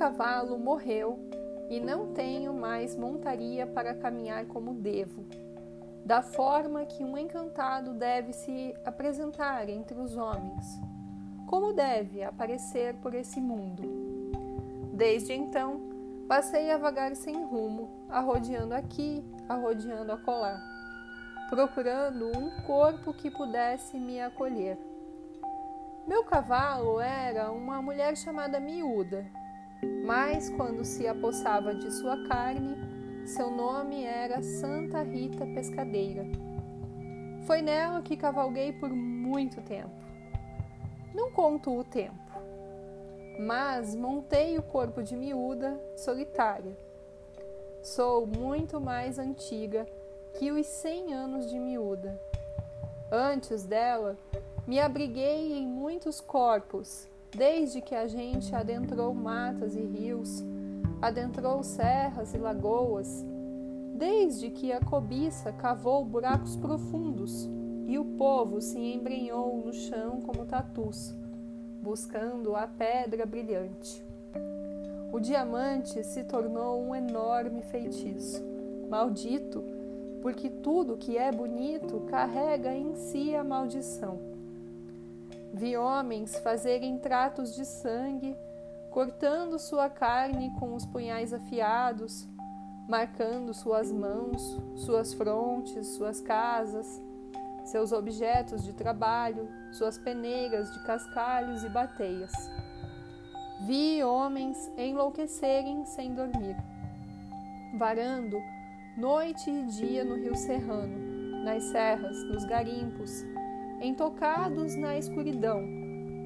cavalo morreu e não tenho mais montaria para caminhar como devo, da forma que um encantado deve se apresentar entre os homens, como deve aparecer por esse mundo. Desde então, passei a vagar sem rumo, arrodeando aqui, arrodeando acolá, procurando um corpo que pudesse me acolher. Meu cavalo era uma mulher chamada Miúda, mas quando se apossava de sua carne, seu nome era Santa Rita Pescadeira. Foi nela que cavalguei por muito tempo. Não conto o tempo mas montei o corpo de miúda solitária. Sou muito mais antiga que os cem anos de miúda. Antes dela, me abriguei em muitos corpos, desde que a gente adentrou matas e rios, adentrou serras e lagoas, desde que a cobiça cavou buracos profundos e o povo se embrenhou no chão como tatus buscando a pedra brilhante. O diamante se tornou um enorme feitiço, maldito, porque tudo que é bonito carrega em si a maldição. Vi homens fazerem tratos de sangue, cortando sua carne com os punhais afiados, marcando suas mãos, suas frontes, suas casas, seus objetos de trabalho, suas peneiras de cascalhos e bateias. Vi homens enlouquecerem sem dormir, varando noite e dia no rio Serrano, nas serras, nos garimpos, entocados na escuridão,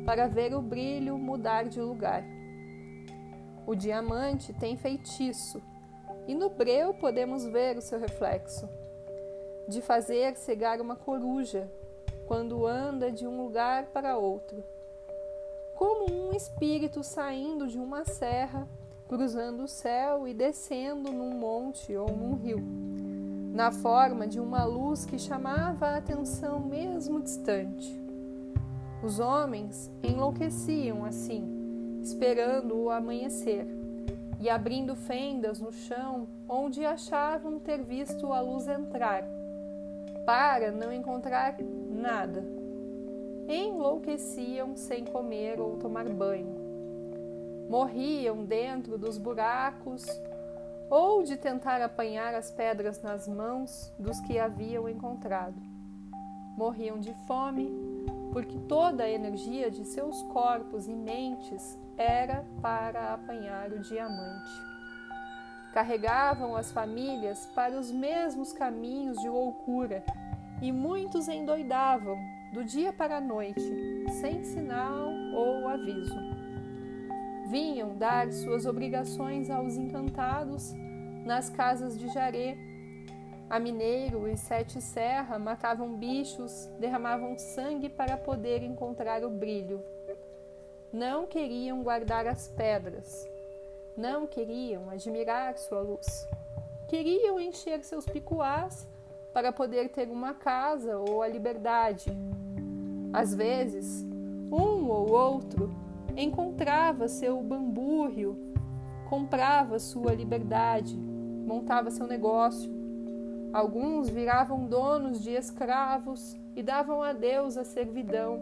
para ver o brilho mudar de lugar. O diamante tem feitiço, e no breu podemos ver o seu reflexo de fazer cegar uma coruja quando anda de um lugar para outro, como um espírito saindo de uma serra, cruzando o céu e descendo num monte ou num rio, na forma de uma luz que chamava a atenção mesmo distante. Os homens enlouqueciam assim, esperando o amanhecer e abrindo fendas no chão onde achavam ter visto a luz entrar para não encontrar nada. Enlouqueciam sem comer ou tomar banho. Morriam dentro dos buracos ou de tentar apanhar as pedras nas mãos dos que haviam encontrado. Morriam de fome, porque toda a energia de seus corpos e mentes era para apanhar o diamante carregavam as famílias para os mesmos caminhos de loucura e muitos endoidavam do dia para a noite, sem sinal ou aviso. Vinham dar suas obrigações aos encantados nas casas de Jaré. A Mineiro e Sete Serra matavam bichos, derramavam sangue para poder encontrar o brilho. Não queriam guardar as pedras, não queriam admirar sua luz. Queriam encher seus picuás para poder ter uma casa ou a liberdade. Às vezes, um ou outro encontrava seu bambúrrio, comprava sua liberdade, montava seu negócio. Alguns viravam donos de escravos e davam a Deus a servidão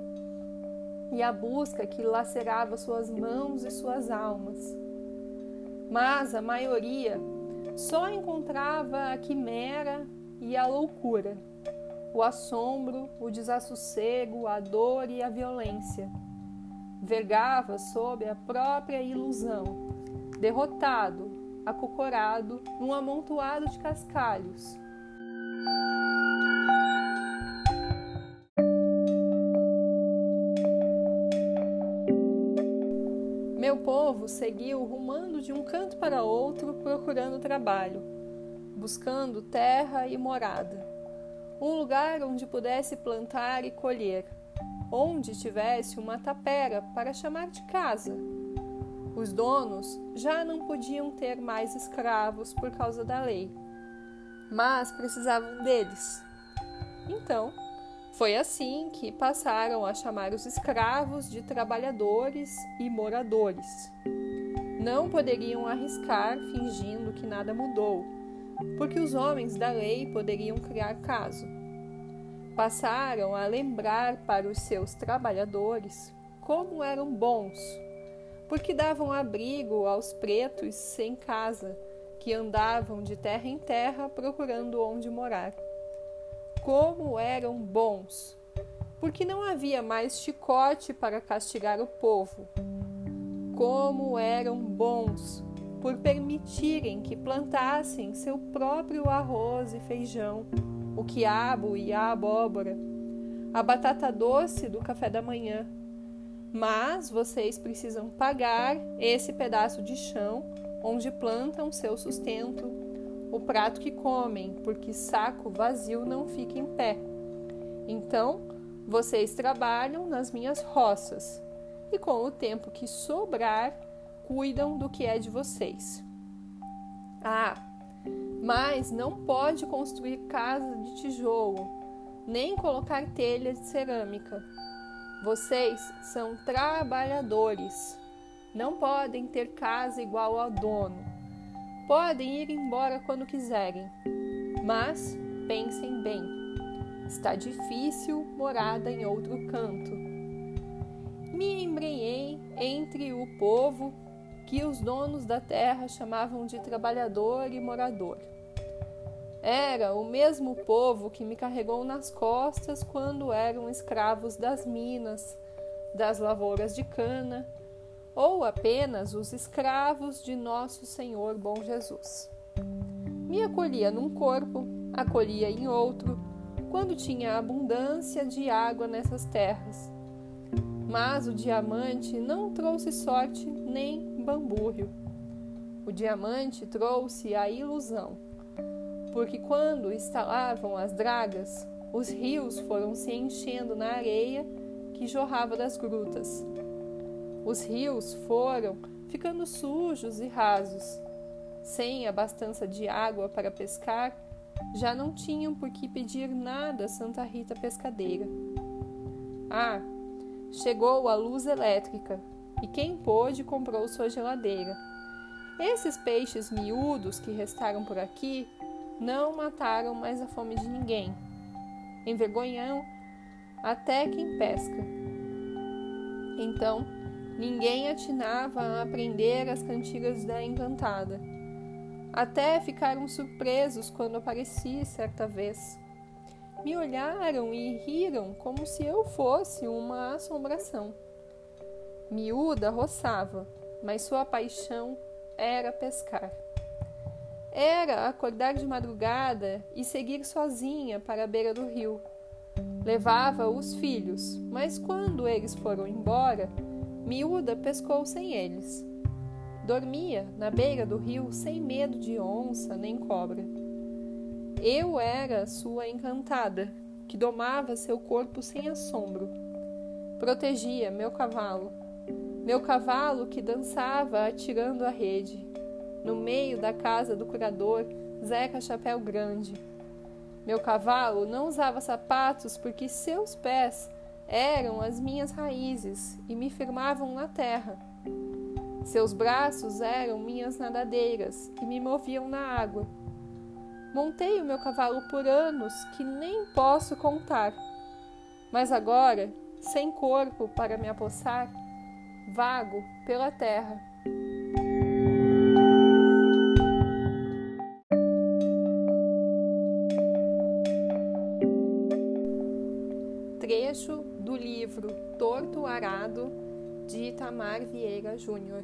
e a busca que lacerava suas mãos e suas almas mas a maioria só encontrava a quimera e a loucura, o assombro, o desassossego, a dor e a violência. Vergava sob a própria ilusão, derrotado, acocorado num amontoado de cascalhos, Meu povo seguiu rumando de um canto para outro procurando trabalho, buscando terra e morada, um lugar onde pudesse plantar e colher, onde tivesse uma tapera para chamar de casa. Os donos já não podiam ter mais escravos por causa da lei, mas precisavam deles. Então, foi assim que passaram a chamar os escravos de trabalhadores e moradores. não poderiam arriscar fingindo que nada mudou, porque os homens da lei poderiam criar caso. Passaram a lembrar para os seus trabalhadores como eram bons, porque davam abrigo aos pretos sem casa, que andavam de terra em terra procurando onde morar. Como eram bons, porque não havia mais chicote para castigar o povo. Como eram bons, por permitirem que plantassem seu próprio arroz e feijão, o quiabo e a abóbora, a batata doce do café da manhã mas vocês precisam pagar esse pedaço de chão onde plantam seu sustento, o prato que comem, porque saco vazio não fica em pé. Então, vocês trabalham nas minhas roças e com o tempo que sobrar, cuidam do que é de vocês. Ah, mas não pode construir casa de tijolo, nem colocar telha de cerâmica vocês são trabalhadores. Não podem ter casa igual ao dono. Podem ir embora quando quiserem. Mas pensem bem: está difícil morada em outro canto. Me embrenhei entre o povo que os donos da terra chamavam de trabalhador e morador. Era o mesmo povo que me carregou nas costas quando eram escravos das minas, das lavouras de cana, ou apenas os escravos de nosso Senhor Bom Jesus. Me acolhia num corpo, acolhia em outro, quando tinha abundância de água nessas terras. Mas o diamante não trouxe sorte nem bambúrrio. O diamante trouxe a ilusão porque quando estalavam as dragas, os rios foram se enchendo na areia que jorrava das grutas. Os rios foram ficando sujos e rasos. Sem abastança de água para pescar, já não tinham por que pedir nada a Santa Rita Pescadeira. Ah, chegou a luz elétrica e quem pôde comprou sua geladeira. Esses peixes miúdos que restaram por aqui não mataram mais a fome de ninguém. Envergonham até quem pesca. Então, ninguém atinava a aprender as cantigas da encantada. Até ficaram surpresos quando apareci certa vez. Me olharam e riram como se eu fosse uma assombração. Miúda roçava, mas sua paixão era pescar. Era acordar de madrugada e seguir sozinha para a beira do rio. Levava os filhos, mas quando eles foram embora, Miúda pescou sem eles. Dormia na beira do rio sem medo de onça nem cobra. Eu era sua encantada, que domava seu corpo sem assombro. Protegia meu cavalo, meu cavalo que dançava atirando a rede no meio da casa do curador Zeca Chapéu Grande. Meu cavalo não usava sapatos porque seus pés eram as minhas raízes e me firmavam na terra. Seus braços eram minhas nadadeiras e me moviam na água. Montei o meu cavalo por anos que nem posso contar, mas agora, sem corpo para me apossar, vago pela terra. trecho do livro Torto Arado de Itamar Vieira Júnior.